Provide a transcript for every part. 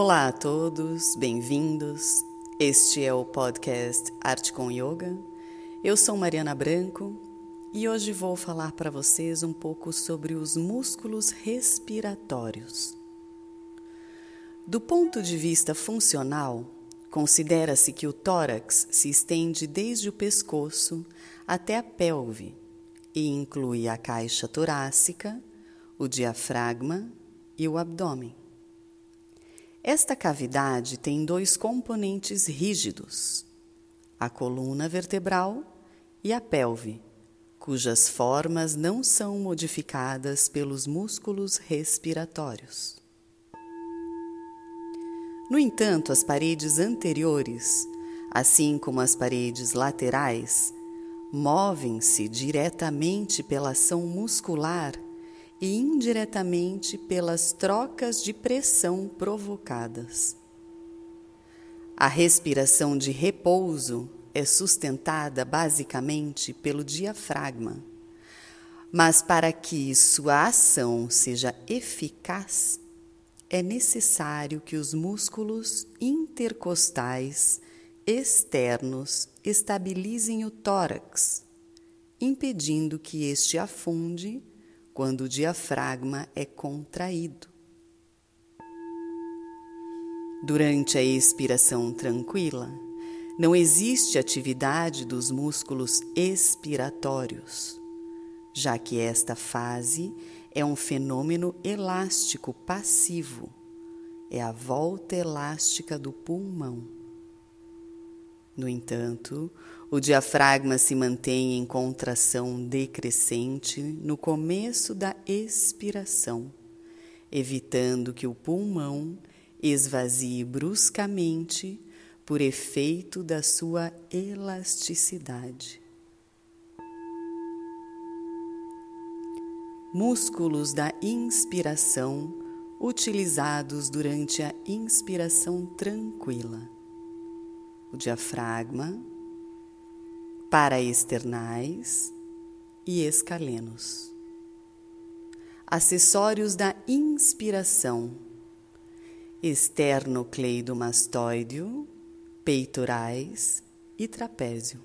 Olá a todos, bem-vindos. Este é o podcast Arte com Yoga. Eu sou Mariana Branco e hoje vou falar para vocês um pouco sobre os músculos respiratórios. Do ponto de vista funcional, considera-se que o tórax se estende desde o pescoço até a pelve e inclui a caixa torácica, o diafragma e o abdômen. Esta cavidade tem dois componentes rígidos: a coluna vertebral e a pelve, cujas formas não são modificadas pelos músculos respiratórios. No entanto, as paredes anteriores, assim como as paredes laterais, movem-se diretamente pela ação muscular e indiretamente pelas trocas de pressão provocadas. A respiração de repouso é sustentada basicamente pelo diafragma, mas para que sua ação seja eficaz, é necessário que os músculos intercostais externos estabilizem o tórax, impedindo que este afunde quando o diafragma é contraído. Durante a expiração tranquila, não existe atividade dos músculos expiratórios, já que esta fase é um fenômeno elástico passivo, é a volta elástica do pulmão. No entanto, o diafragma se mantém em contração decrescente no começo da expiração, evitando que o pulmão esvazie bruscamente por efeito da sua elasticidade. Músculos da inspiração utilizados durante a inspiração tranquila o diafragma, paraesternais e escalenos. Acessórios da inspiração: esternocleidomastoideo, peitorais e trapézio.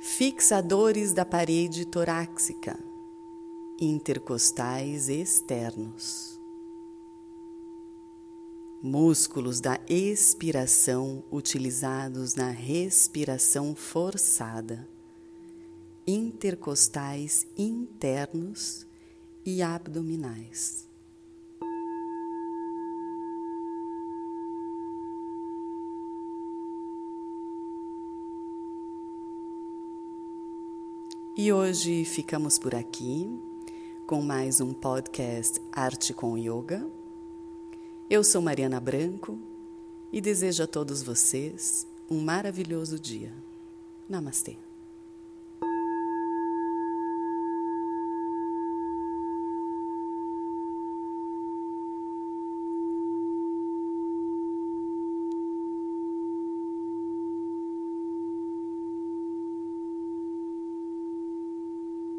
Fixadores da parede torácica, intercostais externos músculos da expiração utilizados na respiração forçada, intercostais internos e abdominais. E hoje ficamos por aqui com mais um podcast Arte com Yoga. Eu sou Mariana Branco e desejo a todos vocês um maravilhoso dia. Namastê.